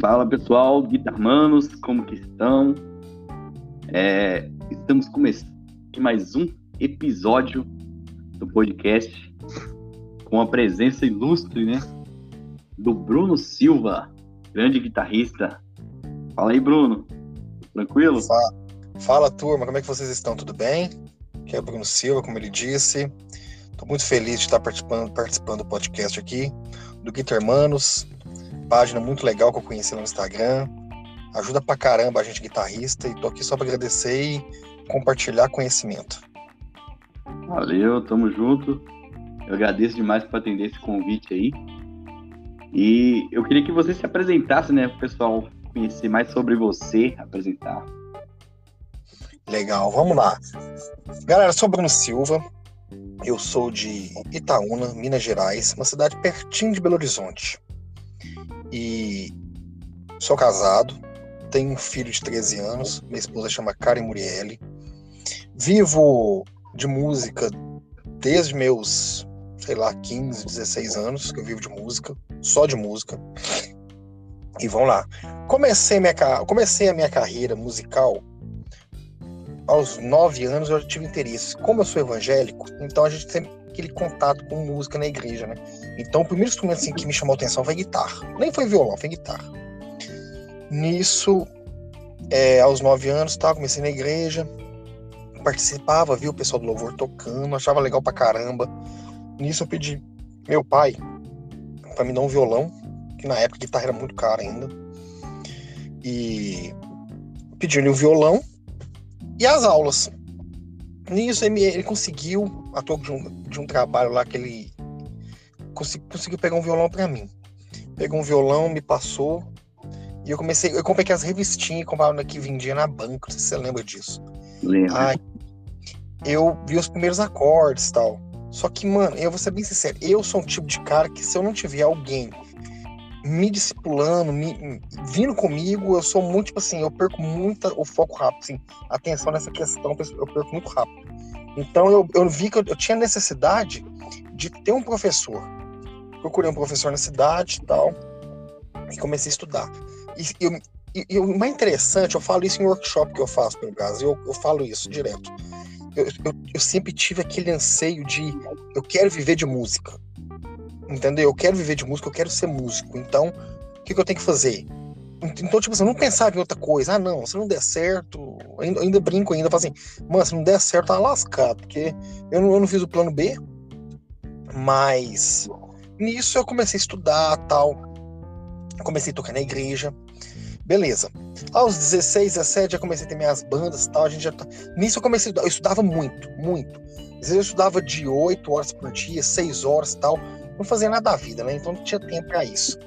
Fala pessoal, guitarmanos, como que estão? É, estamos começando mais um episódio do podcast com a presença ilustre, né? Do Bruno Silva, grande guitarrista. Fala aí, Bruno. Tranquilo? Fala, fala turma, como é que vocês estão? Tudo bem? Aqui é o Bruno Silva, como ele disse. Estou muito feliz de estar participando, participando do podcast aqui, do Guitar Hermanos, página muito legal que eu conheci no Instagram. Ajuda pra caramba a gente guitarrista e tô aqui só para agradecer e compartilhar conhecimento. Valeu, tamo junto. Eu agradeço demais por atender esse convite aí. E eu queria que você se apresentasse, né, pro pessoal conhecer mais sobre você, apresentar. Legal, vamos lá. Galera, sou Bruno Silva. Eu sou de Itaúna, Minas Gerais, uma cidade pertinho de Belo Horizonte. E sou casado, tenho um filho de 13 anos, minha esposa chama Karen Murielli. Vivo de música desde meus, sei lá, 15, 16 anos que eu vivo de música, só de música. E vamos lá. Comecei, minha, comecei a minha carreira musical aos 9 anos, eu tive interesse. Como eu sou evangélico, então a gente sempre aquele contato com música na igreja, né? Então, o primeiro instrumento assim, que me chamou a atenção foi guitarra. Nem foi violão, foi guitarra. Nisso, é, aos nove anos, tá, comecei na igreja, participava, via o pessoal do louvor tocando, achava legal pra caramba. Nisso, eu pedi meu pai para me dar um violão, que na época a guitarra era muito cara ainda. E pedi-lhe um violão e as aulas. Nisso ele, ele conseguiu, a toque de um, de um trabalho lá que ele consegui, conseguiu pegar um violão para mim. Pegou um violão, me passou e eu comecei, eu comprei aquelas revistinhas que vendia na banca, não sei se você lembra disso. Lembro. Aí, eu vi os primeiros acordes e tal. Só que, mano, eu vou ser bem sincero, eu sou um tipo de cara que se eu não tiver alguém me discipulando, me, vindo comigo, eu sou muito, tipo assim, eu perco muito o foco rápido, assim, atenção nessa questão, eu perco muito rápido. Então eu, eu vi que eu, eu tinha necessidade de ter um professor. Procurei um professor na cidade e tal, e comecei a estudar. E, eu, e, e, o mais interessante, eu falo isso em workshop que eu faço pelo Brasil, eu, eu falo isso direto. Eu, eu, eu sempre tive aquele anseio de eu quero viver de música Entendeu? Eu quero viver de música, eu quero ser músico. Então, o que, que eu tenho que fazer? Então, tipo assim, eu não pensava em outra coisa. Ah, não, se não der certo, ainda, ainda brinco ainda, falo assim, mano, se não der certo, tá lascado, porque eu não, eu não fiz o plano B, mas nisso eu comecei a estudar tal. Comecei a tocar na igreja. Beleza. Aos 16, 17, já comecei a ter minhas bandas tal. A gente já tá... Nisso eu comecei a estudar. Eu estudava muito, muito. Às vezes eu estudava de 8 horas por dia, 6 horas tal não fazia nada da vida, né? Então não tinha tempo para isso.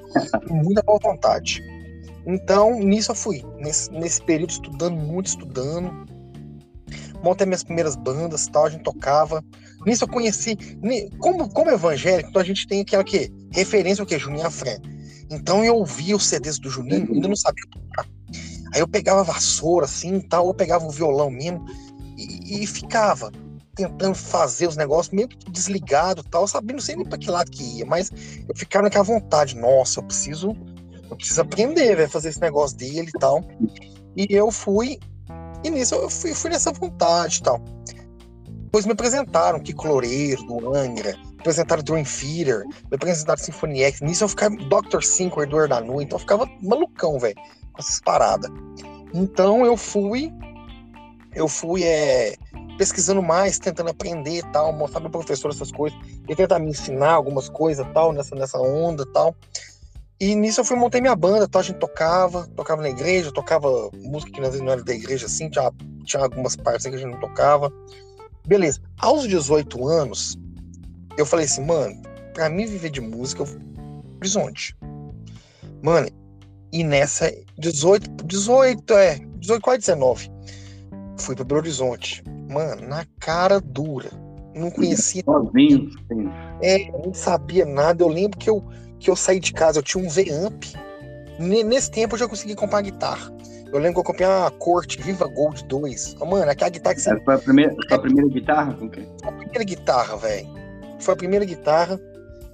Muita boa vontade. Então, nisso eu fui. Nesse, nesse período, estudando muito, estudando. Montei minhas primeiras bandas tal, a gente tocava. Nisso eu conheci. Como, como evangélico, então a gente tem aquela que, referência o que? Juninho Afré. Então eu ouvia os CDs do Juninho, ainda não sabia tocar. Aí eu pegava a vassoura assim tal, ou pegava o violão mesmo e, e ficava tentando fazer os negócios meio que desligado tal, sabendo sem nem para que lado que ia, mas eu ficava naquela vontade, nossa, eu preciso, eu preciso aprender, a fazer esse negócio dele e tal. E eu fui, e nisso eu fui, fui nessa vontade e tal. Depois me apresentaram que Cloreiro, do Angra, me apresentaram Dream Theater, me apresentaram Symphony X. Nisso eu ficava Dr. Cinco, Eduardo Danu, então eu ficava malucão, velho, com essas paradas. Então eu fui, eu fui, é, pesquisando mais, tentando aprender tal, mostrar pro professor essas coisas, e tentar me ensinar algumas coisas tal, nessa, nessa onda tal. E nisso eu fui montei minha banda, tal, a gente tocava, tocava na igreja, tocava música que às vezes não era da igreja assim, tinha, tinha algumas partes que a gente não tocava. Beleza. Aos 18 anos, eu falei assim, mano, pra mim viver de música, eu horizonte. Mano, e nessa 18, 18, é, 18, quase 19, fui para Belo Horizonte mano, na cara dura. Não conhecia. Sozinho. É, não sabia nada. Eu lembro que eu, que eu saí de casa, eu tinha um V-Amp. Nesse tempo eu já consegui comprar guitarra. Eu lembro que eu comprei uma Corte Viva Gold 2. Mano, aquela guitarra que você. Foi a primeira, foi a primeira guitarra? Com quem? Foi a primeira guitarra, velho. Foi a primeira guitarra.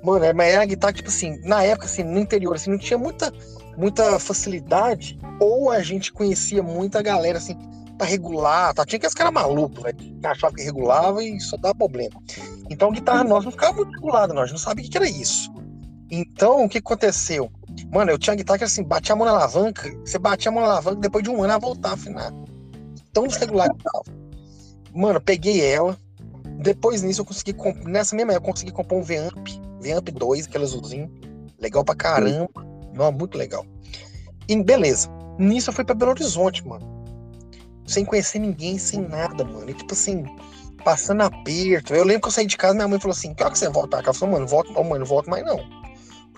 Mano, mas era uma guitarra, tipo assim, na época, assim, no interior, assim, não tinha muita muita facilidade, ou a gente conhecia muita galera assim, pra regular, tá? Tinha que os caras malucos, velho, que achavam que regulava e só dava problema. Então a guitarra nossa não ficava muito regulada, nós não sabia o que era isso. Então, o que aconteceu? Mano, eu tinha guitarra que assim, batia a mão na alavanca, você batia a mão na alavanca, depois de um ano ela voltava a afinar. Tão desregulado que tava. Mano, peguei ela. Depois nisso eu consegui Nessa mesma eu consegui comprar um V-Amp. V-Amp 2, aquele azulzinho. Legal pra caramba. Não, muito legal. E beleza. Nisso eu fui pra Belo Horizonte, mano. Sem conhecer ninguém, sem nada, mano. E tipo assim, passando aperto. Eu lembro que eu saí de casa, minha mãe falou assim: que hora que você volta pra cá? Eu falei, mano, volta, oh, mano, volto mais não.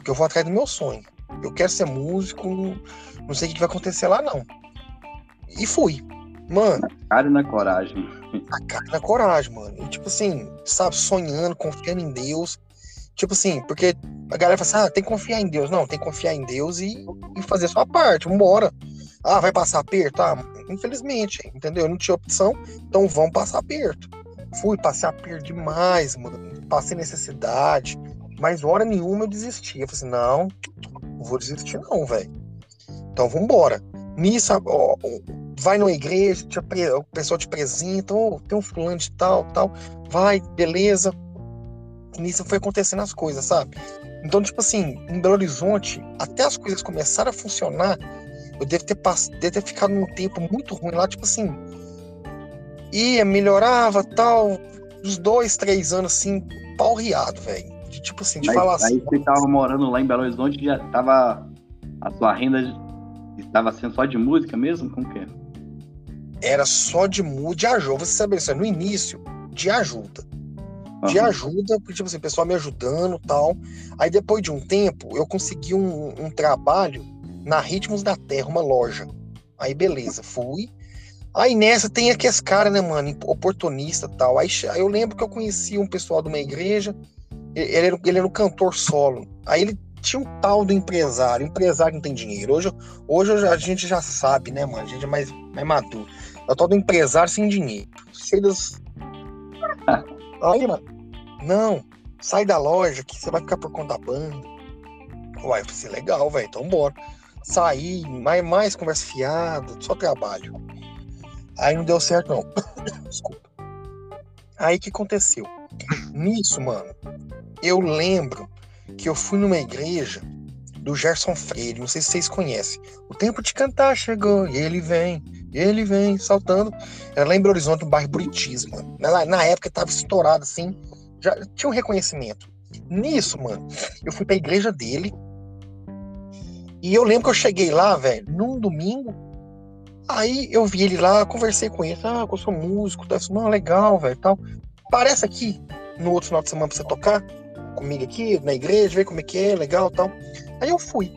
Porque eu vou atrás do meu sonho. Eu quero ser músico, não sei o que vai acontecer lá, não. E fui. Mano. Na cara e na coragem. Na cara e na coragem, mano. E, tipo assim, sabe, sonhando, confiando em Deus. Tipo assim, porque a galera fala assim: ah, tem que confiar em Deus. Não, tem que confiar em Deus e, e fazer a sua parte. Vambora. Ah, vai passar aperto? Ah, infelizmente, entendeu? Eu não tinha opção, então vamos passar aperto. Fui, passei aperto demais, mano. Passei necessidade. Mas hora nenhuma eu desisti. Eu falei assim: não, não vou desistir, não, velho. Então vambora. Nisso, ó, vai numa igreja, te, o pessoal te apresenta, oh, tem um fulano de tal, tal. Vai, beleza. Nisso foi acontecendo as coisas, sabe? Então, tipo assim, em Belo Horizonte, até as coisas começarem a funcionar, eu devo ter, pass... devo ter ficado num tempo muito ruim lá, tipo assim. Ia, melhorava, tal. Uns dois, três anos, assim, pau riado, velho. Tipo assim, de Mas, falar assim. Aí você tava morando lá em Belo Horizonte, já tava. A sua renda estava sendo só de música mesmo? Como que é? Era só de música, de ajuda. Você sabe, no início, de ajuda. De uhum. ajuda, porque, tipo assim, o pessoal me ajudando tal. Aí depois de um tempo, eu consegui um, um trabalho na Ritmos da Terra, uma loja. Aí beleza, fui. Aí nessa tem aqueles caras, né, mano, oportunista tal. Aí, aí eu lembro que eu conheci um pessoal de uma igreja, ele era, ele era um cantor solo. Aí ele tinha um tal do empresário, empresário não tem dinheiro. Hoje, hoje a gente já sabe, né, mano, a gente é mais, mais maduro. É o tal do empresário sem dinheiro. Sei das... Aí, mano, não, sai da loja que você vai ficar por conta da banda. Uai, falei assim, legal, velho, então bora sair, mais, mais conversa fiada, só trabalho. Aí não deu certo, não. Desculpa. Aí que aconteceu? Nisso, mano, eu lembro que eu fui numa igreja do Gerson Freire, não sei se vocês conhecem. O tempo de cantar chegou, e ele vem, e ele vem, saltando. Era lá em Belo Horizonte, no bairro Buritis, mano. Na, na época tava estourado assim, já tinha um reconhecimento. Nisso, mano, eu fui pra igreja dele, e eu lembro que eu cheguei lá, velho, num domingo. Aí eu vi ele lá, conversei com ele. Ah, eu sou músico. Tá? Não, legal, velho, tal. Parece aqui no outro final de semana pra você tocar comigo aqui, na igreja, ver como é que é, legal tal. Aí eu fui.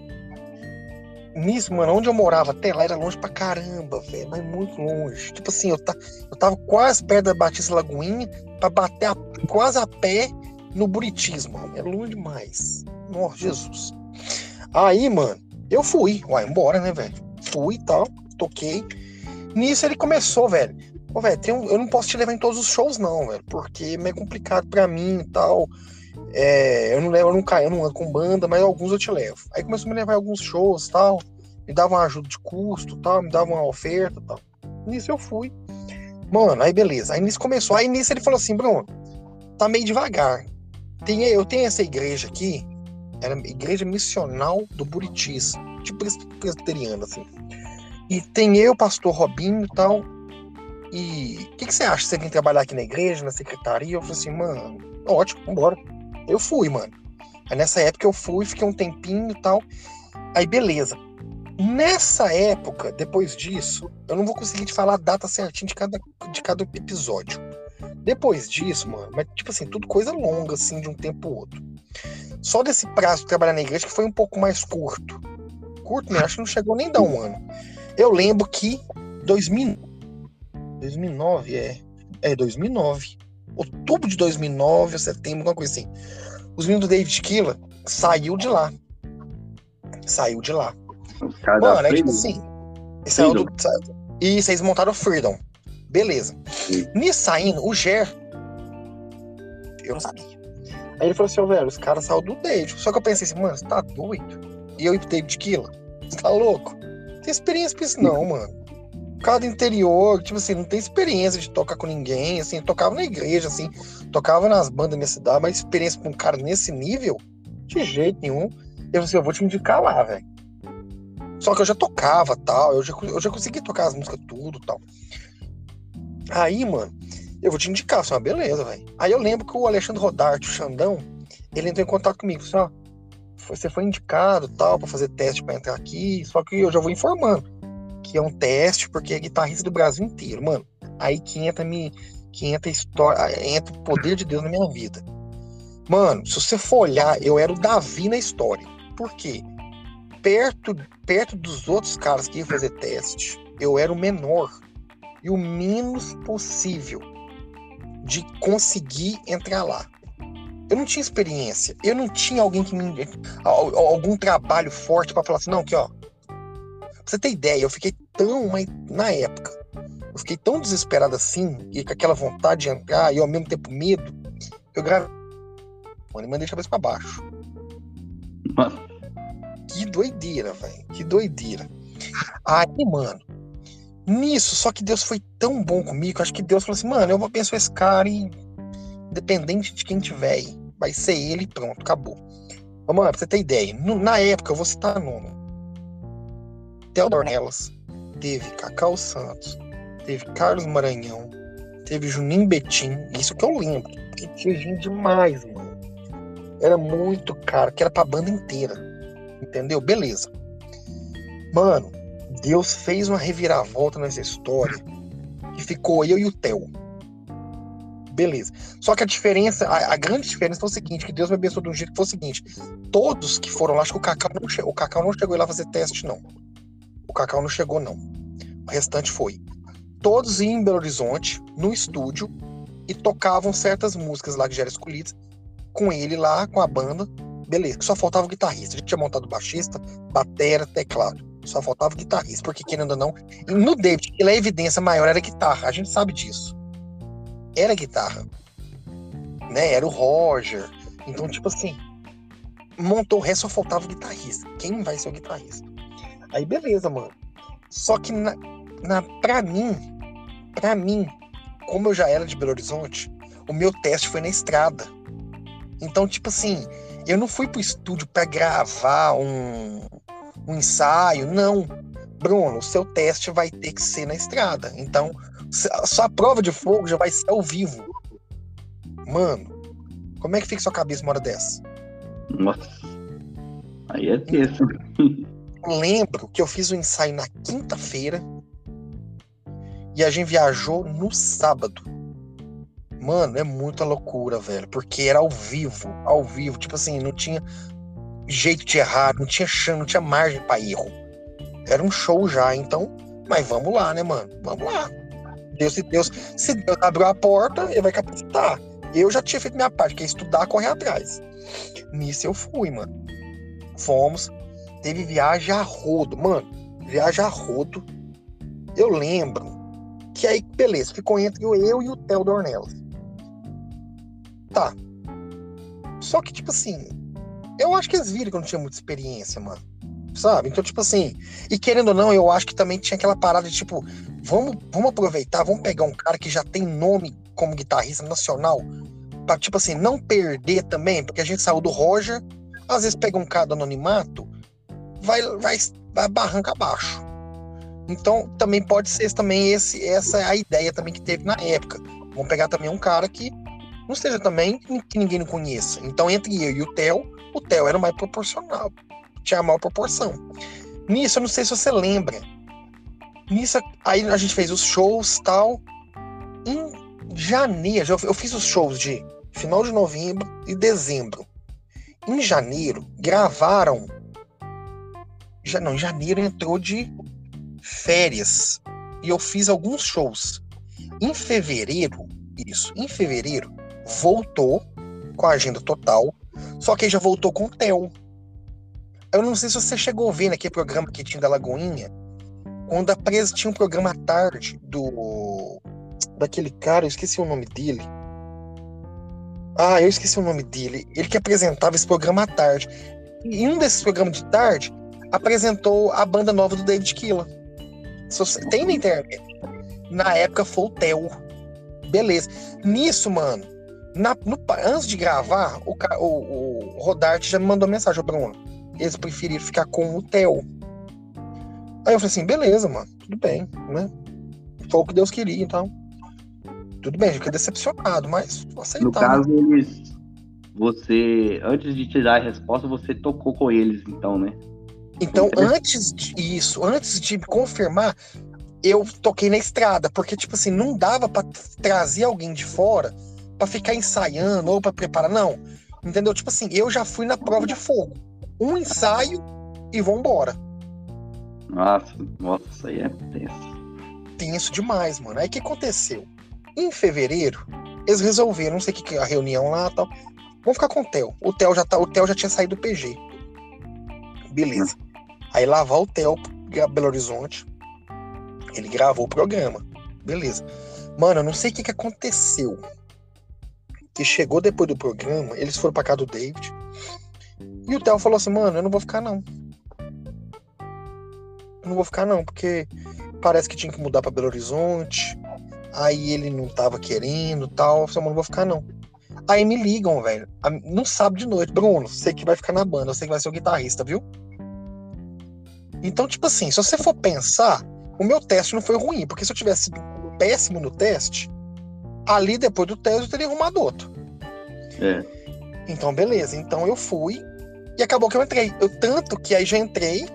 Nisso, mano, onde eu morava até lá era longe pra caramba, velho, mas muito longe. Tipo assim, eu, tá, eu tava quase perto da Batista Lagoinha pra bater a, quase a pé no Buritis, mano. É longe demais. Nossa, Jesus. Aí, mano, eu fui, uai, embora, né, velho? Fui e tal, toquei. Nisso ele começou, velho. Ô, velho, um, eu não posso te levar em todos os shows, não, velho, porque é meio complicado pra mim e tal. É, eu não levo, eu não caio, eu não ando com banda, mas alguns eu te levo. Aí começou a me levar em alguns shows tal, me dava uma ajuda de custo tal, me dava uma oferta tal. Nisso eu fui. Mano, aí beleza. Aí nisso começou. Aí nisso ele falou assim, Bruno, tá meio devagar. Tem, eu tenho essa igreja aqui, era igreja missional do Buritis, tipo presbiteriana, assim. E tem eu, pastor Robinho e tal. E o que, que, você acha? Você vem trabalhar aqui na igreja, na secretaria? Eu falei assim, mano, ótimo, vambora. Eu fui, mano. Aí nessa época eu fui, fiquei um tempinho e tal. Aí beleza. Nessa época, depois disso, eu não vou conseguir te falar a data certinha de cada, de cada episódio. Depois disso, mano, mas tipo assim, tudo coisa longa, assim, de um tempo pro outro. Só desse prazo de trabalhar na igreja que foi um pouco mais curto. Curto, né? Acho que não chegou nem dar um ano. Eu lembro que 2000, 2009, é. É, 2009. Outubro de 2009, setembro, alguma coisa assim. Os meninos do David Killa saiu de lá. Saiu de lá. Mano, é tipo assim. É o do, isso, eles montaram o Freedom. Beleza. Sim. Nisso saindo, o Ger. Eu não sabia. Aí ele falou assim, ó, oh, velho, os caras saíram do David. Só que eu pensei assim, mano, você tá doido? E eu e o David Killa, Você tá louco? Não tem experiência pra isso, não, mano. Cada interior, tipo assim, não tem experiência de tocar com ninguém, assim, tocava na igreja, assim, tocava nas bandas da minha cidade, mas experiência com um cara nesse nível, de jeito nenhum. Eu assim, eu vou te indicar lá, velho. Só que eu já tocava tal, eu já, eu já consegui tocar as músicas tudo tal. Aí, mano, eu vou te indicar, assim, uma beleza, velho. Aí eu lembro que o Alexandre Rodarte, o Xandão, ele entrou em contato comigo, assim, ó, você foi indicado tal para fazer teste para entrar aqui, só que eu já vou informando que é um teste porque é guitarrista do Brasil inteiro, mano. Aí que entra me que entra história, entra o poder de Deus na minha vida. Mano, se você for olhar, eu era o Davi na história. Por quê? Perto, perto dos outros caras que iam fazer teste, eu era o menor e o menos possível de conseguir entrar lá. Eu não tinha experiência, eu não tinha alguém que me algum trabalho forte para falar assim, não, que ó. Pra você ter ideia, eu fiquei tão na época, eu fiquei tão desesperado assim e com aquela vontade de entrar e ao mesmo tempo medo, eu gravei mano, e mandei a cabeça para baixo. Mano. Que doideira, velho. Que doideira. Aí, mano, nisso, só que Deus foi tão bom comigo, acho que Deus falou assim, mano, eu vou abençoar esse cara e independente de quem tiver aí, vai ser ele pronto, acabou. Mas, mano, pra você ter ideia, na época, eu vou citar nome. Theodor Nelas, teve Cacau Santos, teve Carlos Maranhão, teve Juninho Betim, isso que eu lembro, porque tinha gente demais, mano. Era muito caro, que era pra banda inteira. Entendeu? Beleza. Mano, Deus fez uma reviravolta nessa história que ficou eu e o Theo. Beleza. Só que a diferença, a, a, grande diferença foi o seguinte, que Deus me abençoou de um jeito que foi o seguinte, todos que foram lá, acho que o Cacau não, o Cacau não chegou lá fazer teste, não. Cacau não chegou, não. O restante foi. Todos iam em Belo Horizonte, no estúdio, e tocavam certas músicas lá que já eram escolhidas, com ele lá, com a banda. Beleza, só faltava o guitarrista. A gente tinha montado baixista, batera, teclado. Só faltava o guitarrista, porque querendo ou não, no David, ele a evidência maior era guitarra, a gente sabe disso. Era guitarra. Né? Era o Roger. Então, tipo assim, montou o resto, só faltava o guitarrista. Quem vai ser o guitarrista? Aí, beleza, mano. Só que, na, na, pra mim, pra mim, como eu já era de Belo Horizonte, o meu teste foi na estrada. Então, tipo assim, eu não fui pro estúdio para gravar um, um ensaio, não. Bruno, o seu teste vai ter que ser na estrada. Então, a sua prova de fogo já vai ser ao vivo. Mano, como é que fica sua cabeça uma hora dessa? Nossa. Aí é tenso. Lembro que eu fiz o ensaio na quinta-feira e a gente viajou no sábado. Mano, é muita loucura, velho. Porque era ao vivo, ao vivo. Tipo assim, não tinha jeito de errar, não tinha chão, não tinha margem para erro. Era um show já, então. Mas vamos lá, né, mano? Vamos lá. Deus, se Deus, se Deus abriu a porta, ele vai capacitar. Eu já tinha feito minha parte, que é estudar, correr atrás. Nisso eu fui, mano. Fomos. Teve viagem a rodo. Mano, viagem a rodo. Eu lembro que aí, beleza, ficou entre eu e o Theo Dornelas. Tá. Só que, tipo assim, eu acho que eles viram que eu não tinha muita experiência, mano. Sabe? Então, tipo assim, e querendo ou não, eu acho que também tinha aquela parada de tipo, vamos, vamos aproveitar, vamos pegar um cara que já tem nome como guitarrista nacional, pra, tipo assim, não perder também, porque a gente saiu do Roger, às vezes pega um cara do anonimato, vai, vai, vai barranca abaixo. Então, também pode ser também esse, essa a ideia também que teve na época. Vamos pegar também um cara que não esteja também que ninguém não conheça. Então, entre eu e o Theo, o Theo era mais proporcional, tinha a maior proporção. Nisso, eu não sei se você lembra. Nisso, aí a gente fez os shows tal. Em janeiro, eu fiz os shows de final de novembro e dezembro. Em janeiro, gravaram. Já, não, janeiro entrou de férias. E eu fiz alguns shows. Em fevereiro, isso, em fevereiro, voltou com a agenda total, só que já voltou com o Theo. Eu não sei se você chegou a ver naquele programa que tinha da Lagoinha, quando a presa tinha um programa à tarde do. daquele cara, eu esqueci o nome dele. Ah, eu esqueci o nome dele. Ele que apresentava esse programa à tarde. E em um desses programas de tarde, apresentou a banda nova do David Killa. Tem na internet. Na época foi o Theo. Beleza. Nisso, mano, na, no, antes de gravar, o, o, o Rodarte já me mandou mensagem, Bruno. Eles preferiram ficar com o Theo. Aí eu falei assim, beleza, mano, tudo bem, né? Foi o que Deus queria, então. Tudo bem, fiquei decepcionado, mas aceitar. No caso, eles. Você, antes de te dar a resposta, você tocou com eles, então, né? Então, antes disso, antes de confirmar, eu toquei na estrada, porque, tipo assim, não dava para trazer alguém de fora para ficar ensaiando ou para preparar, não. Entendeu? Tipo assim, eu já fui na prova de fogo. Um ensaio e vambora. Nossa, nossa, isso aí é tenso. Tenso demais, mano. Aí o que aconteceu? Em fevereiro, eles resolveram, não sei o que, a reunião lá tal. Vamos ficar com o Theo. O Theo já, tá, o Theo já tinha saído do PG. Beleza. Aí lá vai o Theo pra Belo Horizonte. Ele gravou o programa. Beleza. Mano, eu não sei o que, que aconteceu. Que chegou depois do programa, eles foram pra casa do David. E o Theo falou assim, mano, eu não vou ficar não. Eu não vou ficar não, porque parece que tinha que mudar para Belo Horizonte. Aí ele não tava querendo tal. Eu falei, mano, não vou ficar não. Aí me ligam, velho. Não sabe de noite. Bruno, sei que vai ficar na banda, sei que vai ser o guitarrista, viu? Então, tipo assim, se você for pensar, o meu teste não foi ruim, porque se eu tivesse sido péssimo no teste, ali depois do teste eu teria arrumado outro. É. Então, beleza. Então eu fui e acabou que eu entrei. Eu tanto que aí já entrei.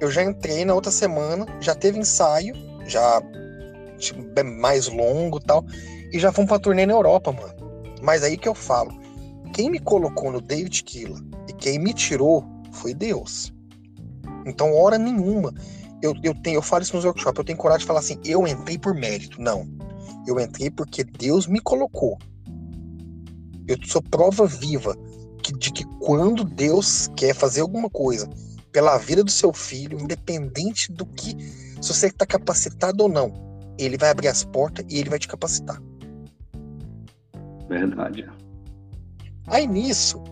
Eu já entrei na outra semana, já teve ensaio, já tipo, mais longo tal. E já fomos pra turnê na Europa, mano. Mas aí que eu falo. Quem me colocou no David Killa e quem me tirou foi Deus. Então, hora nenhuma, eu, eu, tenho, eu falo isso nos workshops, eu tenho coragem de falar assim, eu entrei por mérito. Não. Eu entrei porque Deus me colocou. Eu sou prova viva que, de que quando Deus quer fazer alguma coisa pela vida do seu filho, independente do que, se você está capacitado ou não, ele vai abrir as portas e ele vai te capacitar. Verdade. Aí nisso,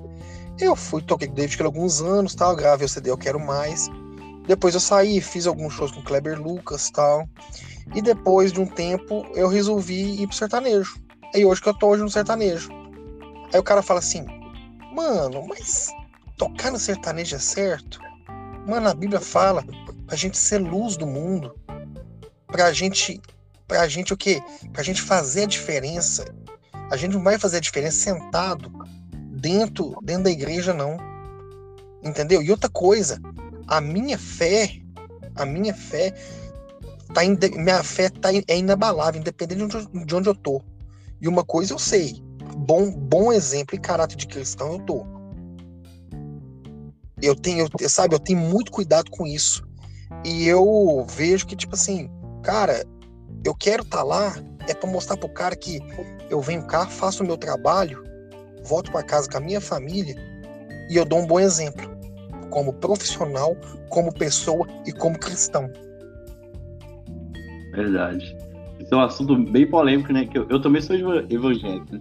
eu fui, toquei com o David por alguns anos, tal, gravei o CD Eu Quero Mais. Depois eu saí, fiz alguns shows com o Kleber Lucas tal. E depois de um tempo eu resolvi ir pro sertanejo. Aí hoje que eu tô hoje no sertanejo. Aí o cara fala assim, mano, mas tocar no sertanejo é certo? Mano, a Bíblia fala pra gente ser luz do mundo. Pra gente. Pra gente o quê? Pra gente fazer a diferença. A gente não vai fazer a diferença sentado dentro, dentro da igreja, não. Entendeu? E outra coisa, a minha fé, a minha fé tá in, minha fé tá in, é inabalável, independente de onde, de onde eu tô. E uma coisa eu sei, bom, bom exemplo e caráter de cristão eu tô. Eu tenho, eu, sabe, eu tenho muito cuidado com isso. E eu vejo que, tipo assim, cara, eu quero estar tá lá é para mostrar pro cara que eu venho cá, faço o meu trabalho, volto para casa com a minha família e eu dou um bom exemplo como profissional, como pessoa e como cristão. Verdade. Isso é um assunto bem polêmico, né? Que eu, eu também sou evangélico. Né?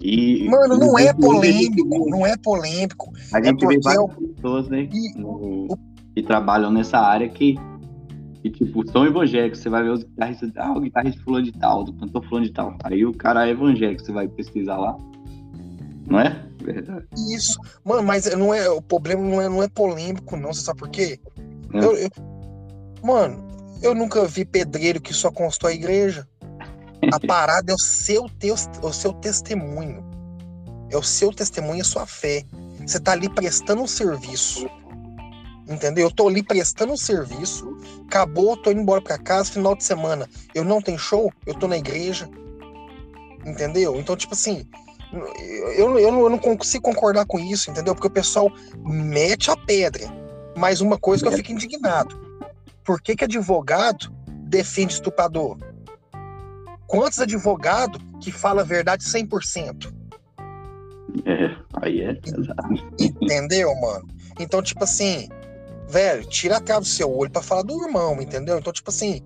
E, Mano, não é polêmico, não é polêmico. A gente é vê várias eu... pessoas, né, e... no... que trabalham nessa área que, que, tipo, são evangélicos. Você vai ver os guitarristas, ah, o guitarrista fulano de tal, do cantor fulano de tal. Aí o cara é evangélico, você vai pesquisar lá. Não é? Verdade. Isso. Mano, mas não é, o problema não é, não é polêmico, não. Você sabe por quê? É. Eu, eu, mano, eu nunca vi pedreiro que só constrói igreja. A parada é o seu, teus, o seu testemunho. É o seu testemunho a sua fé. Você tá ali prestando um serviço. Entendeu? Eu tô ali prestando um serviço. Acabou, tô indo embora pra casa, final de semana. Eu não tenho show, eu tô na igreja. Entendeu? Então, tipo assim, eu, eu, não, eu não consigo concordar com isso, entendeu? Porque o pessoal mete a pedra. Mas uma coisa que eu fico indignado. Por que, que advogado defende estuprador? Quantos advogados que fala a verdade 100%? É, aí é Entendeu, mano? Então, tipo assim, velho, tira a trava do seu olho para falar do irmão, entendeu? Então, tipo assim,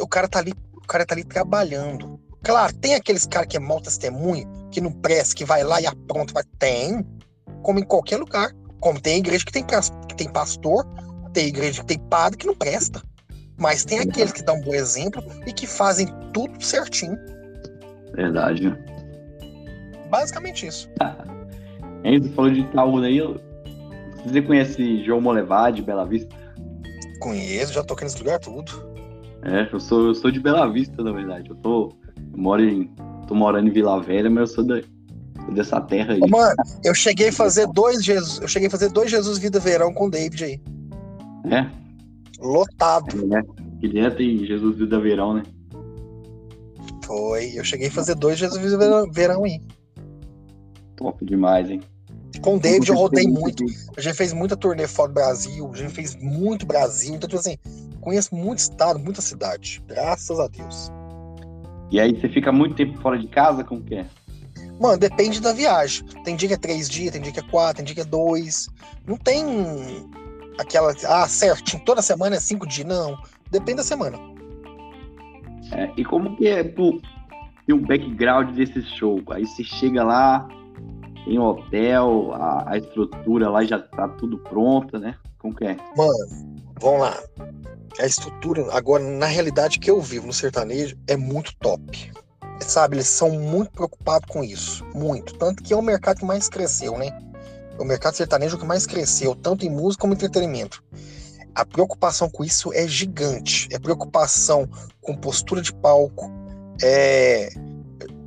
o cara tá ali, o cara tá ali trabalhando. Claro, tem aqueles caras que é mau testemunho, que não presta, que vai lá e apronta. Vai... Tem, como em qualquer lugar. Como tem igreja que tem, que tem pastor tem igreja, tem padre que não presta. Mas tem aqueles que dão um bom exemplo e que fazem tudo certinho. Verdade. Basicamente isso. Você falou de Itaúna aí. Você conhece João Molevade, Bela Vista? Conheço, já toquei nesse lugar tudo. É, eu sou, eu sou de Bela Vista, na verdade. Eu tô, eu moro em, tô morando em Vila Velha, mas eu sou, da, sou dessa terra aí. Ô, Mano, eu cheguei a fazer dois Jesus, eu cheguei a fazer dois Jesus Vida Verão com o David aí. É, Lotado. né? Que dentro tem Jesus Vida Verão, né? Foi. Eu cheguei a fazer dois Jesus Vida Verão, verão aí. Top demais, hein? Com o David eu rodei muito. A gente fez muita turnê fora do Brasil, a gente fez muito Brasil. Então, tipo assim, conheço muito estado, muita cidade. Graças a Deus. E aí você fica muito tempo fora de casa, como que é? Mano, depende da viagem. Tem dia que é três dias, tem dia que é quatro, tem dia que é dois. Não tem aquela. Ah, certinho, toda semana é cinco dias. Não. Depende da semana. É, e como que é tu ter um background desse show? Aí você chega lá, tem um hotel, a, a estrutura lá já tá tudo pronta, né? Como que é? Mano, vamos lá. A estrutura, agora, na realidade que eu vivo no sertanejo, é muito top. Sabe, eles são muito preocupados com isso. Muito. Tanto que é o mercado que mais cresceu, né? É o mercado sertanejo que mais cresceu, tanto em música como em entretenimento. A preocupação com isso é gigante. É preocupação com postura de palco. É.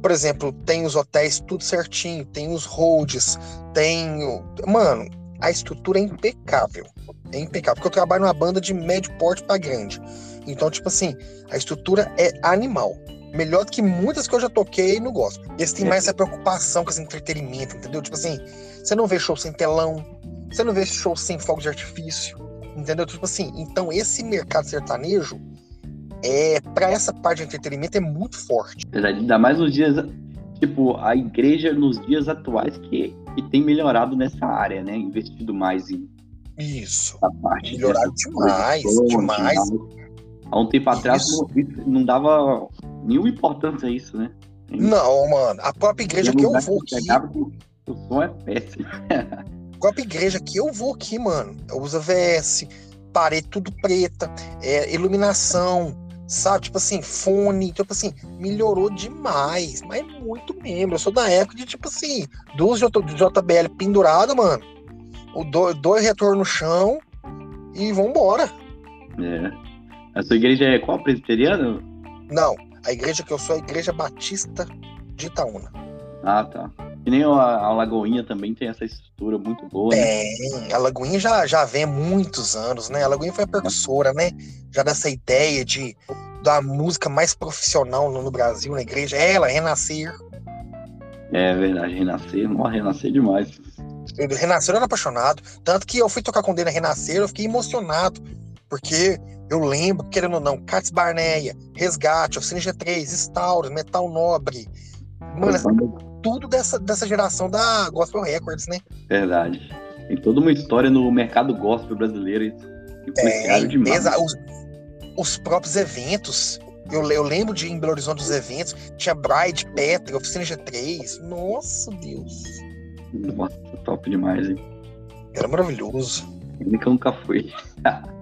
Por exemplo, tem os hotéis tudo certinho, tem os holds, tem. Mano, a estrutura é impecável. É impecável. Porque eu trabalho numa banda de médio porte pra grande. Então, tipo assim, a estrutura é animal. Melhor do que muitas que eu já toquei no gospel. Eles têm mais essa preocupação com esse entretenimento, entendeu? Tipo assim, você não vê show sem telão, você não vê show sem fogo de artifício, entendeu? Tipo assim, então esse mercado sertanejo é para essa parte de entretenimento é muito forte. Verdade, ainda mais nos dias. Tipo, a igreja nos dias atuais que, que tem melhorado nessa área, né? Investido mais em Isso. Melhoraram demais, demais. Há um tempo atrás não, não dava nenhuma importância a isso, né? Não, mano, a própria igreja que eu vou você aqui, chegava, O som é péssimo. a própria igreja que eu vou aqui, mano, usa VS, parede tudo preta, é, iluminação, sabe? Tipo assim, fone, tipo assim, melhorou demais, mas muito mesmo. Eu sou da época de, tipo assim, duas JBL pendurada, mano, o do- dois retorno no chão e vambora. É. A sua igreja é qual? Presbiteriana? Não, a igreja que eu sou é a Igreja Batista de Itaúna. Ah, tá. Que nem a, a Lagoinha também tem essa estrutura muito boa, né? Tem, a Lagoinha já, já vem há muitos anos, né? A Lagoinha foi a precursora, né? Já dessa ideia de da música mais profissional no, no Brasil, na igreja. Ela, Renascer. É verdade, renascer, morre renascer demais. Eu- Renascer eu era apaixonado. Tanto que eu fui tocar com ele na Renascer, eu fiquei emocionado. Porque eu lembro, querendo ou não, Cats Barneia, Resgate, Oficina G3, Stauros, Metal Nobre. Mano, tudo dessa, dessa geração da Gospel Records, né? Verdade. Tem toda uma história no mercado gospel brasileiro. Isso influenciaram demais. Os, os próprios eventos. Eu, eu lembro de em Belo Horizonte os eventos. Tinha Bride, Petra, Oficina G3. Nossa, Deus. Nossa, top demais, hein? Era maravilhoso. Ainda que eu nunca fui.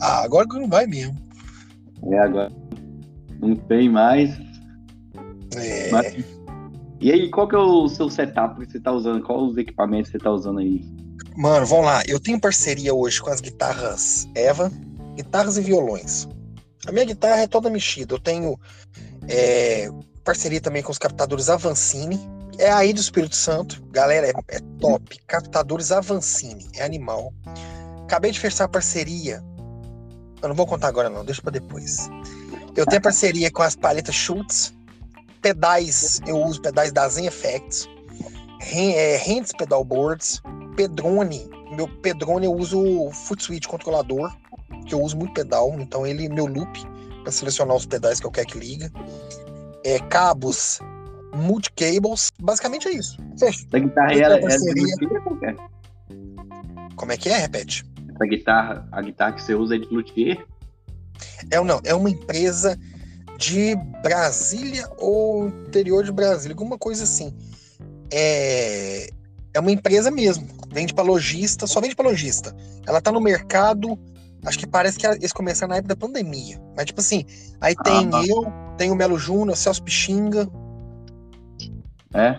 Ah, agora que não vai mesmo. É, agora não tem mais. É, Mas- E aí, qual que é o seu setup que você tá usando? Qual os equipamentos que você tá usando aí? Mano, vamos lá. Eu tenho parceria hoje com as guitarras Eva, guitarras e violões. A minha guitarra é toda mexida. Eu tenho é, parceria também com os captadores Avancini. É aí do Espírito Santo. Galera, é, é top. Captadores Avancini. É animal. Acabei de fechar parceria. Eu não vou contar agora, não. Deixa pra depois. Eu tenho parceria com as paletas Schultz. Pedais, eu uso pedais da Zen Effects. Hand- é, Hands Pedal Boards. Pedrone. Meu Pedrone eu uso o Foot Switch controlador, que eu uso muito pedal, então ele meu loop para selecionar os pedais que eu quero que liga. É, cabos, multi-cables, basicamente é isso. Essa guitarra é de qual que é? Como é que é? Repete. Essa guitarra, a guitarra que você usa é de luthier? É não, é uma empresa de Brasília ou interior de Brasília, alguma coisa assim. É, é uma empresa mesmo, vende para lojista, só vende para lojista. Ela tá no mercado Acho que parece que eles começaram na época da pandemia. Mas, tipo assim, aí tem Ah. eu, tem o Melo Júnior, Celso Pixinga. É?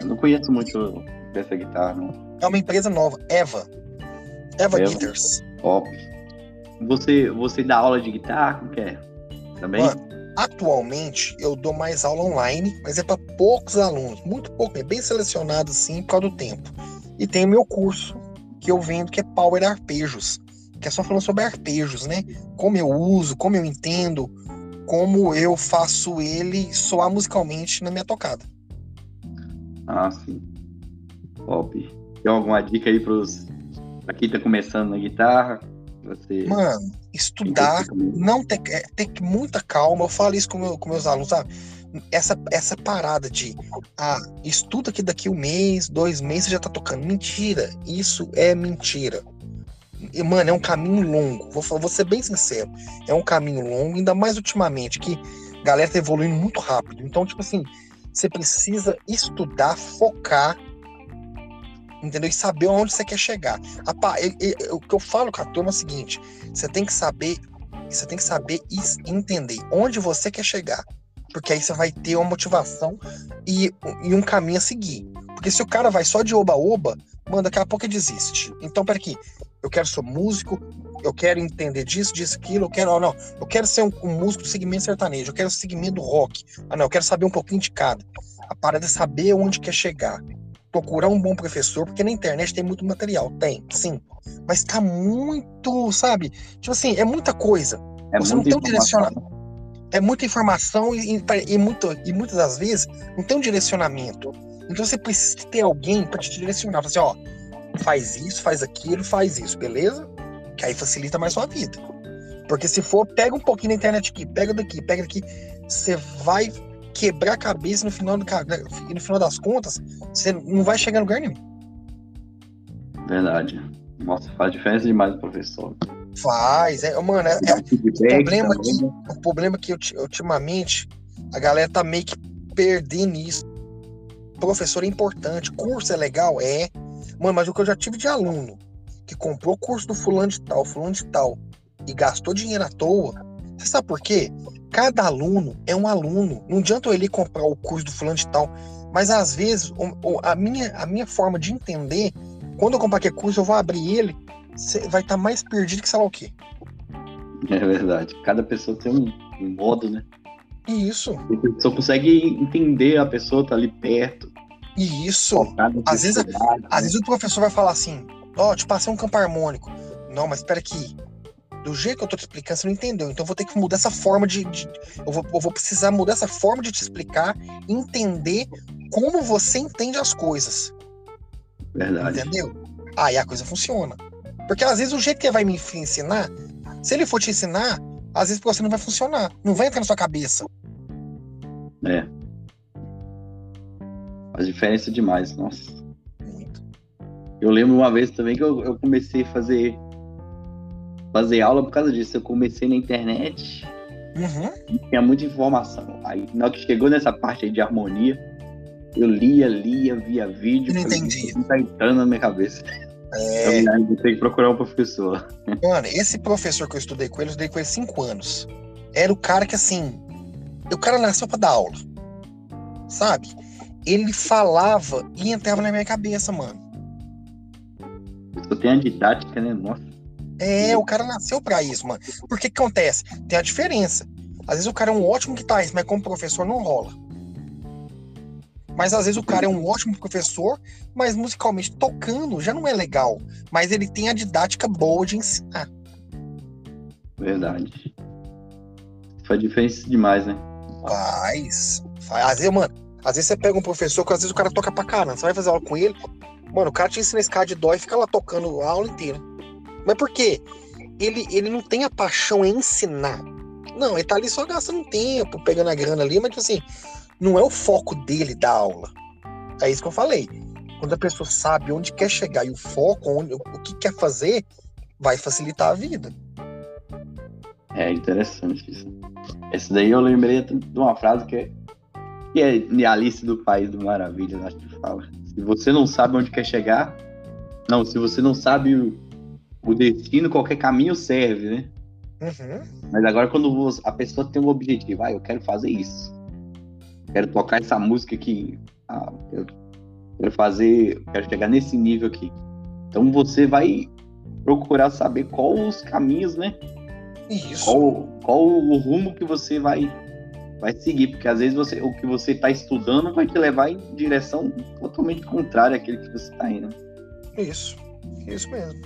Eu não conheço muito dessa guitarra, não. É uma empresa nova, Eva. Eva, Eva. Guitars. Top. Você, você dá aula de guitarra? Como que é? Também? Mano, atualmente eu dou mais aula online, mas é para poucos alunos, muito pouco, é bem selecionado assim por causa do tempo. E tem o meu curso que eu vendo que é Power Arpejos, que é só falando sobre arpejos, né? Como eu uso, como eu entendo, como eu faço ele soar musicalmente na minha tocada. Ah, sim. Top. Tem alguma dica aí pros. Pra quem tá começando na guitarra? Você. Mano, estudar, não ter, é, ter muita calma. Eu falo isso com, meu- com meus alunos, sabe? Essa, essa parada de ah, estuda que daqui um mês, dois meses você já tá tocando. Mentira, isso é mentira. E, mano, é um caminho longo. Vou, vou ser bem sincero. É um caminho longo, ainda mais ultimamente, que a galera tá evoluindo muito rápido. Então, tipo assim, você precisa estudar, focar, entendeu? E saber onde você quer chegar. O que eu falo com a turma é o seguinte: você tem que saber, você tem que saber e entender onde você quer chegar. Porque aí você vai ter uma motivação e, e um caminho a seguir. Porque se o cara vai só de oba-oba, mano, daqui a pouco ele desiste. Então, pera aqui, eu quero ser músico, eu quero entender disso, disso, aquilo, eu quero, ó, não, eu quero ser um, um músico do segmento sertanejo, eu quero segmento do rock. Ah, não, eu quero saber um pouquinho de cada. A parada é saber onde quer chegar. Procurar um bom professor, porque na internet tem muito material, tem, sim. Mas tá muito, sabe? Tipo assim, é muita coisa. É você não muita tem um informação. direcionamento. É muita informação e, e, e, muito, e muitas das vezes não tem um direcionamento. Então você precisa ter alguém para te direcionar. Falar assim, ó, faz isso, faz aquilo, faz isso, beleza? Que aí facilita mais sua vida. Porque se for, pega um pouquinho na internet aqui, pega daqui, pega daqui, você vai quebrar a cabeça no final, do, e no final das contas, você não vai chegar em lugar nenhum. Verdade. Nossa, faz diferença demais o professor. Faz, é, mano, é, é- Feedback problema também, que- né? o problema que ulti- ultimamente a galera tá meio que perdendo isso. Professor é importante, curso é legal, é. Mano, mas o que eu já tive de aluno que comprou curso do fulano de tal, fulano de tal, e gastou dinheiro à toa, você sabe por quê? Cada aluno é um aluno. Não adianta ele ir comprar o curso do fulano de tal. Mas às vezes, o- o- a, minha, a minha forma de entender, quando eu comprar aquele curso, eu vou abrir ele, cê vai estar mais perdido que sei lá o quê. É verdade. Cada pessoa tem um, um modo, né? E isso, Você só consegue entender a pessoa tá ali perto. e isso. Às vezes- dificuldades, Às né? vezes o professor vai falar assim: Ó, te passei um campo harmônico. Não, mas espera aqui. Do jeito que eu tô te explicando, você não entendeu. Então eu vou ter que mudar essa forma de. de- eu, vou, eu vou precisar mudar essa forma de te explicar, entender como você entende as coisas. Verdade. Entendeu? Aí a coisa funciona. Porque às vezes o jeito que ele vai me ensinar, se ele for te ensinar, às vezes você não vai funcionar. Não vai entrar na sua cabeça. É. Faz diferença demais, nossa. Eu lembro uma vez também que eu, eu comecei a fazer fazer aula por causa disso. Eu comecei na internet, Uhum. tinha muita informação. Aí na hora que chegou nessa parte aí de harmonia, eu lia, lia, via vídeo. Não entendi. "Isso Não tá entrando na minha cabeça. É, Eu vou ter que procurar um professor. Mano, esse professor que eu estudei com ele, eu estudei com ele cinco anos. Era o cara que, assim, o cara nasceu pra dar aula. Sabe? Ele falava e entrava na minha cabeça, mano. Só tem a didática, né? Nossa. É, o cara nasceu pra isso, mano. Porque que acontece? Tem a diferença. Às vezes o cara é um ótimo guitarrista, mas como professor não rola. Mas às vezes o cara é um ótimo professor, mas musicalmente tocando já não é legal. Mas ele tem a didática boa de ensinar. Verdade. Faz diferença demais, né? Faz. faz. Às vezes, mano, às vezes você pega um professor que às vezes o cara toca pra caramba. Você vai fazer aula com ele, mano, o cara te ensina de dó e fica lá tocando a aula inteira. Mas por quê? Ele, ele não tem a paixão em ensinar. Não, ele tá ali só gastando tempo, pegando a grana ali, mas tipo assim, não é o foco dele da aula. É isso que eu falei. Quando a pessoa sabe onde quer chegar e o foco, onde, o que quer fazer, vai facilitar a vida. É interessante isso. Esse daí eu lembrei de uma frase que é, que é de Alice do País do Maravilha, acho que fala. Se você não sabe onde quer chegar, não, se você não sabe o, o destino, qualquer caminho serve, né? Uhum. Mas agora quando a pessoa tem um objetivo, ah, eu quero fazer isso. Quero tocar essa música aqui. Ah, eu quero fazer, quero chegar nesse nível aqui. Então você vai procurar saber qual os caminhos, né? Isso. Qual, qual o rumo que você vai vai seguir, porque às vezes você, o que você está estudando vai te levar em direção totalmente contrária àquele que você está indo. Isso, isso mesmo.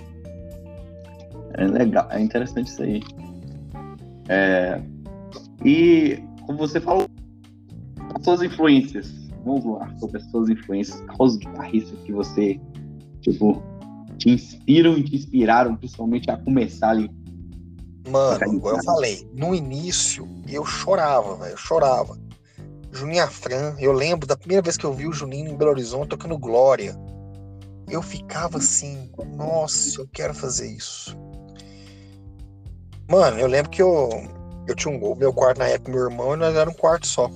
É legal, é interessante isso aí. É, e como você falou, as suas influências. Vamos lá, sobre as suas influências. Os guitarristas que você, tipo, te inspiram e te inspiraram, principalmente a começar ali Mano, igual eu falei, no início eu chorava, velho, eu chorava. Juninho Afran, eu lembro da primeira vez que eu vi o Juninho em Belo Horizonte tocando Glória. Eu ficava assim, nossa, eu quero fazer isso. Mano, eu lembro que eu, eu tinha um gol, meu quarto na época, meu irmão, e nós era um quarto só.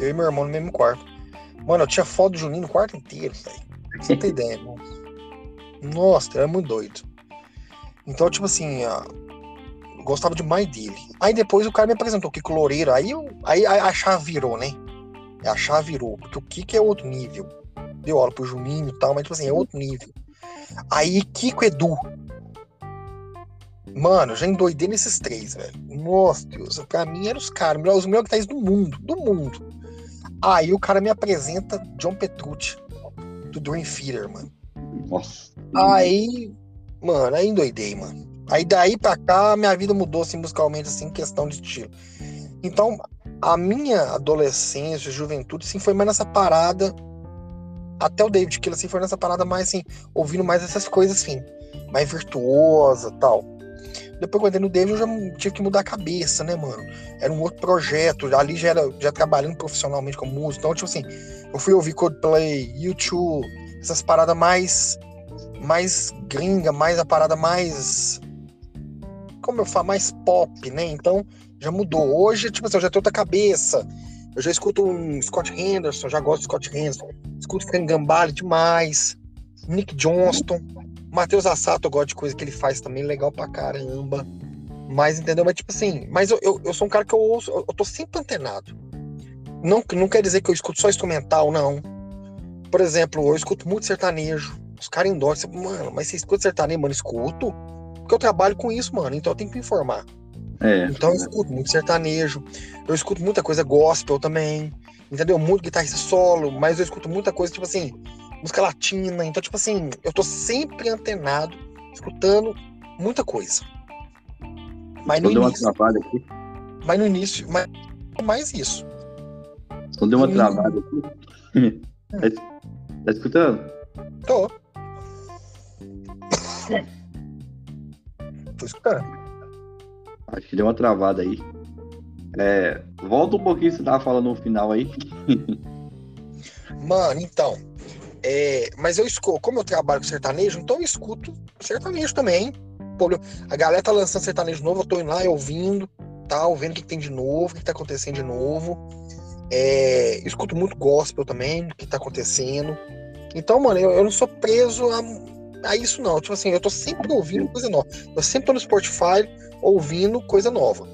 Eu e meu irmão no mesmo quarto. Mano, eu tinha foto do Juninho no quarto inteiro, velho. Você não tem ideia, mano. Nossa, era muito doido. Então, tipo assim, gostava demais dele. Aí depois o cara me apresentou o Kiko Loureiro, aí, eu, aí a chave virou, né? A chave virou, porque o Kiko é outro nível. Deu aula pro Juninho e tal, mas tipo assim, é outro nível. Aí Kiko Edu. Mano, já endoidei nesses três, velho. Nossa, Deus, pra mim eram os caras, os melhores guitarristas do mundo, do mundo. Aí o cara me apresenta John Petrucci, do Dream Theater, mano. Nossa. Aí, mano, aí endoidei, mano. Aí daí pra cá, minha vida mudou assim, musicalmente, assim, questão de estilo. Então, a minha adolescência, juventude, assim, foi mais nessa parada. Até o David Kill, assim, foi nessa parada mais, assim, ouvindo mais essas coisas, assim, mais virtuosa tal. Depois, quando eu entrei no David, eu já tive que mudar a cabeça, né, mano? Era um outro projeto, ali já era já trabalhando profissionalmente como músico. Então, tipo assim, eu fui ouvir Coldplay, YouTube, essas paradas mais mais gringa, mais a parada mais como eu falo, mais pop, né? Então já mudou. Hoje, tipo assim, eu já tenho outra cabeça. Eu já escuto um Scott Henderson, já gosto de Scott Henderson. Escuto Frank Gambale demais. Nick Johnston. Matheus Assato, eu gosto de coisa que ele faz também, legal pra caramba. Mas, entendeu? Mas, tipo assim, mas eu, eu, eu sou um cara que eu ouço, eu, eu tô sempre antenado. Não, não quer dizer que eu escuto só instrumental, não. Por exemplo, eu escuto muito sertanejo. Os caras endossam, mano, mas você escuta sertanejo, mano, escuto. Porque eu trabalho com isso, mano, então eu tenho que me informar. É. Então eu escuto muito sertanejo, eu escuto muita coisa gospel também, entendeu? Muito guitarrista solo, mas eu escuto muita coisa, tipo assim, música latina. Então, tipo assim, eu tô sempre antenado, escutando muita coisa. Mas no deu início. uma travada aqui. Mas no início, mas mais isso. Só deu uma travada aqui. tá, tá escutando? Tô. Tô escutando. Acho que deu uma travada aí. É, volta um pouquinho, você tava falando no final aí. Mano, então. É, mas eu escuto, como eu trabalho com sertanejo, então eu escuto sertanejo também. A galera tá lançando sertanejo novo, eu tô indo lá ouvindo, tal, vendo o que, que tem de novo, o que, que tá acontecendo de novo. É, escuto muito gospel também, o que tá acontecendo. Então, mano, eu, eu não sou preso a a isso não. Tipo assim, eu tô sempre ouvindo coisa nova. Eu sempre tô no Spotify ouvindo coisa nova.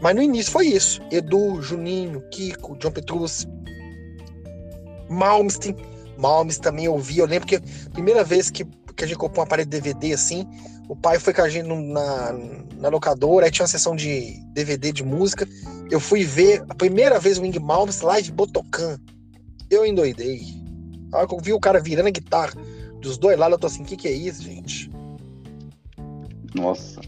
Mas no início foi isso. Edu, Juninho, Kiko, John Petrus, Malmsteen. Malmsteen também ouvi. Eu lembro que a primeira vez que, que a gente comprou um aparelho de DVD assim, o pai foi com a gente na, na locadora, aí tinha uma sessão de DVD de música. Eu fui ver a primeira vez o Wing Malmsteen live Botocan. Eu endoidei. Eu vi o cara virando a guitarra dos dois lados eu tô assim, o que, que é isso, gente? Nossa,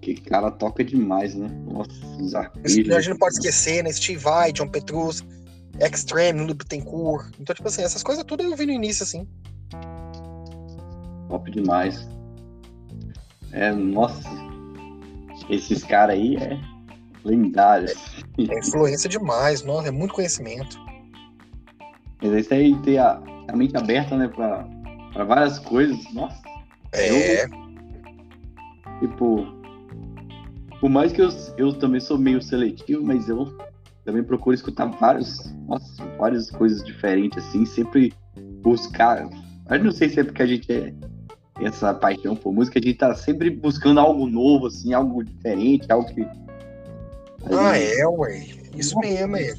que cara toca demais, né? Nossa, os arpejos. A gente não pode esquecer, né? Steve Vai, John Petrus, Extreme, Lulu Bittencourt. Então, tipo assim, essas coisas tudo eu vi no início, assim. Top demais. É, nossa. Esses caras aí é lendários. É, é influência demais, nossa, é muito conhecimento. Mas aí tem a, a mente aberta, né, pra, para várias coisas. Nossa. É. Eu, tipo, por mais que eu, eu também sou meio seletivo, mas eu também procuro escutar vários, nossa, várias coisas diferentes, assim, sempre buscar. Eu não sei se é porque a gente é, essa paixão por música, a gente tá sempre buscando algo novo, assim, algo diferente, algo que. Ah, é, ué. Isso mesmo, é.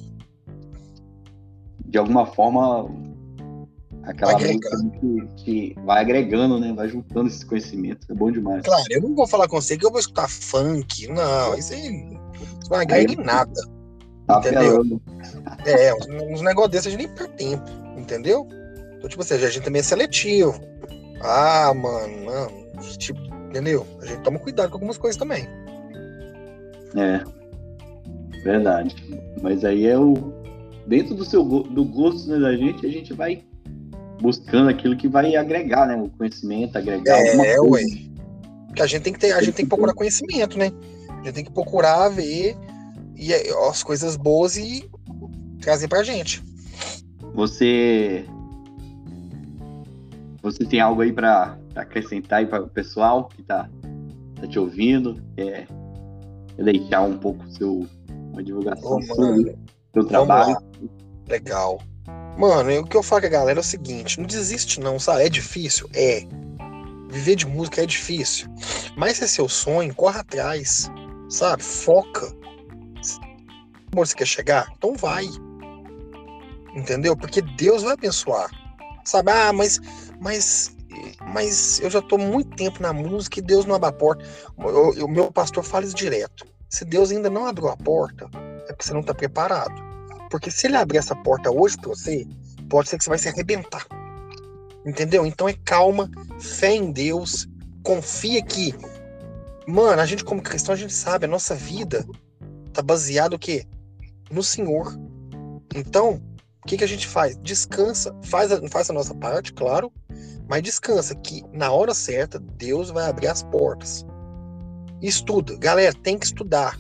De alguma forma, aquela música que, que, vai agregando, né? Vai juntando esses conhecimentos. É bom demais. Claro, eu não vou falar com você que eu vou escutar funk. Não, isso aí não agrega em nada. Tá entendeu? É, uns, uns negócios desses a gente nem perde tempo, entendeu? Então, tipo assim, a gente também é seletivo. Ah, mano, não, tipo, entendeu? A gente toma cuidado com algumas coisas também. É, verdade. Mas aí é o. Dentro do seu do gosto né, da gente, a gente vai buscando aquilo que vai agregar, né? O conhecimento, agregar é, alguma coisa. Ué. Porque a gente tem que ter, a gente tem que procurar conhecimento, né? A gente tem que procurar ver e as coisas boas e trazer pra gente. Você você tem algo aí para acrescentar aí para o pessoal que está tá te ouvindo? Quer deixar um pouco seu, uma divulgação oh, sobre o seu trabalho? Legal. Mano, o que eu falo com a galera é o seguinte: não desiste, não, sabe? É difícil? É. Viver de música é difícil. Mas se é seu sonho, corre atrás. Sabe? Foca. Se você quer chegar, então vai. Entendeu? Porque Deus vai abençoar. Sabe? Ah, mas, mas, mas eu já estou muito tempo na música e Deus não abre a porta. O, meu pastor fala isso direto. Se Deus ainda não abriu a porta, é porque você não está preparado. Porque se ele abrir essa porta hoje para você, pode ser que você vai se arrebentar. Entendeu? Então é calma, fé em Deus, confia que, mano, a gente como cristão, a gente sabe, a nossa vida tá baseada o quê? No Senhor. Então, o que, que a gente faz? Descansa, faz a, faz a nossa parte, claro, mas descansa que na hora certa Deus vai abrir as portas. Estuda, galera, tem que estudar,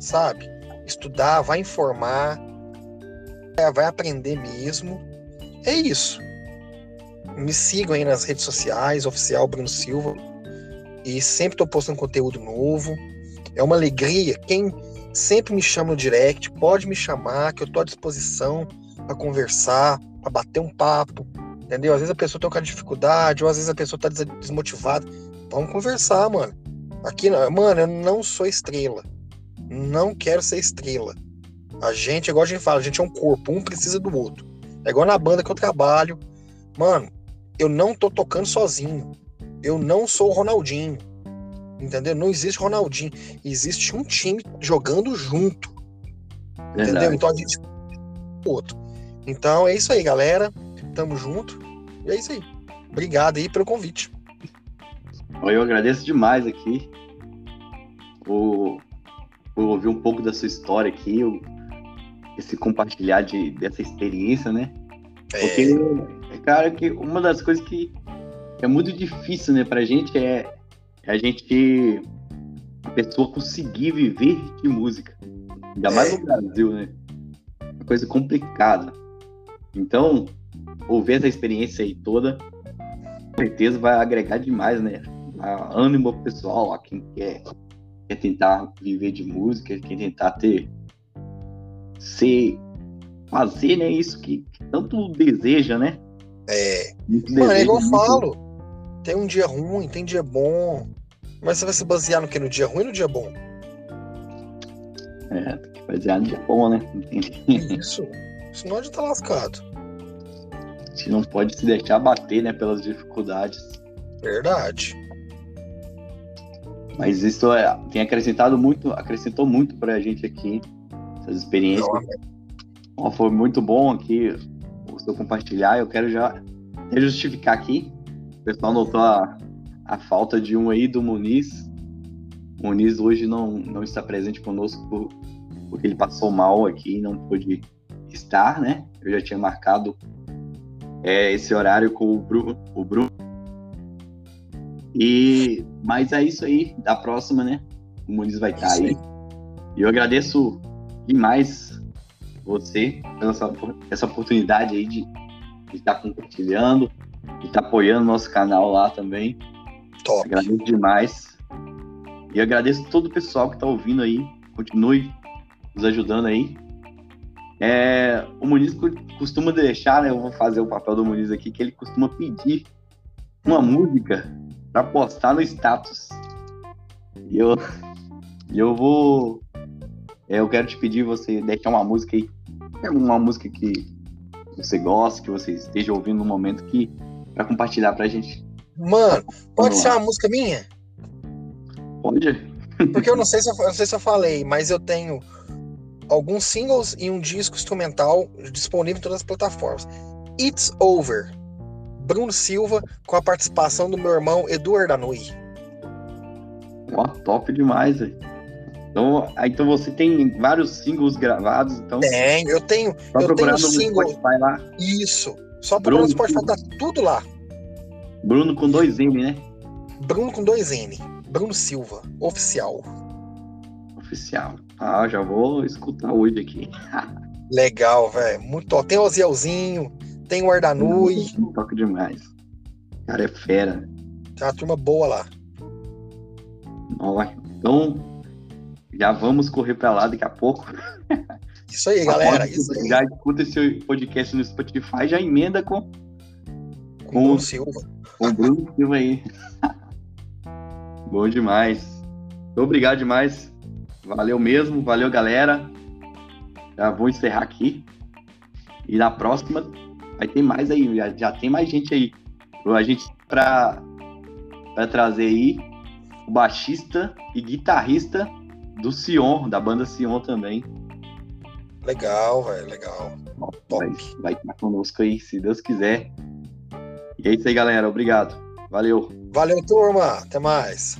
sabe? Estudar, vai informar, vai aprender mesmo. É isso. Me sigam aí nas redes sociais, oficial Bruno Silva. E sempre estou postando conteúdo novo. É uma alegria. Quem sempre me chama no direct, pode me chamar, que eu estou à disposição para conversar, para bater um papo, entendeu? Às vezes a pessoa tem um cara de dificuldade, ou às vezes a pessoa tá desmotivada. Vamos conversar, mano. Aqui, mano, eu não sou estrela. Não quero ser estrela. A gente, igual a gente fala, a gente é um corpo, um precisa do outro. É igual na banda que eu trabalho. Mano, eu não tô tocando sozinho. Eu não sou o Ronaldinho. Entendeu? Não existe Ronaldinho. Existe um time jogando junto. Verdade. Entendeu? Então a gente. Outro. Então é isso aí, galera. Tamo junto. E é isso aí. Obrigado aí pelo convite. Eu agradeço demais aqui por, por ouvir um pouco da sua história aqui, esse compartilhar de, dessa experiência, né? É... Porque, cara, que uma das coisas que é muito difícil, né, pra gente é, é a gente, a pessoa conseguir viver de música. Ainda mais é. no Brasil, né? Uma coisa complicada. Então, ouvir essa experiência aí toda, com certeza vai agregar demais, né? A ânimo pessoal, a quem quer, quer tentar viver de música, quer tentar ter. Ser. fazer, né? Isso que, que tanto deseja, né? É. Muito Mano, é igual eu falo. Tem um dia ruim, tem dia bom. Mas você vai se basear no que? No dia ruim ou no dia bom? É, tem que basear no dia bom, né? Isso. Senão a gente tá lascado. A gente não pode se deixar bater, né, pelas dificuldades. Verdade. Mas isso é, tem acrescentado muito, acrescentou muito pra gente aqui, essas experiências. Não, foi muito bom aqui o seu compartilhar. Eu quero já justificar aqui. O pessoal notou a, a falta de um aí do Muniz. O Muniz hoje não, não está presente conosco por, porque ele passou mal aqui, não pôde estar, né? Eu já tinha marcado é, esse horário com o Bruno, o Bruno. E mas é isso aí, da próxima, né? O Muniz vai estar aí. E eu agradeço demais você pela essa, essa oportunidade aí de, estar compartilhando, de estar apoiando nosso canal lá também. Top. Agradeço demais. E agradeço todo o pessoal que está ouvindo aí. Continue nos ajudando aí. É, o Muniz costuma deixar, né? Eu vou fazer o papel do Muniz aqui, que ele costuma pedir uma música pra postar no status. E eu, e eu vou. Eu quero te pedir você deixar uma música aí. Uma música que você gosta, que você esteja ouvindo no momento que. pra compartilhar pra gente. Mano, pode ser uma música minha? Pode? Porque eu não sei se eu, sei se eu falei, mas eu tenho alguns singles e um disco instrumental disponível em todas as plataformas. It's Over. Bruno Silva, com a participação do meu irmão Eduardo Danui. Ó, top demais, velho. Então, então você tem vários singles gravados, então. Tem, eu tenho Só eu procurar tenho no single. Spotify lá. isso. Só Bruno procurar no Spotify, tá tudo lá. Bruno com dois M, né? Bruno com dois N. Bruno Silva, oficial. Oficial. Ah, já vou escutar hoje aqui. Legal, velho. Muito top. Tem o Ozielzinho, tem o Ardanui. Toca demais. O cara é fera. Tem uma turma boa lá. Ó, então, já vamos correr pra lá daqui a pouco. Isso aí, galera. Isso aí. Já escuta esse podcast no Spotify, já emenda com, Com o Bruno Silva. com o Bruno Silva aí. Bom demais. Obrigado demais. Valeu mesmo, valeu galera. Já vou encerrar aqui. E na próxima vai ter mais aí, já, já tem mais gente aí. A gente pra trazer aí o baixista e guitarrista do Sion, da banda Sion também. Legal, velho. Legal. Vai, vai estar conosco aí, se Deus quiser. E é isso aí, galera. Obrigado. Valeu. Valeu, turma. Até mais.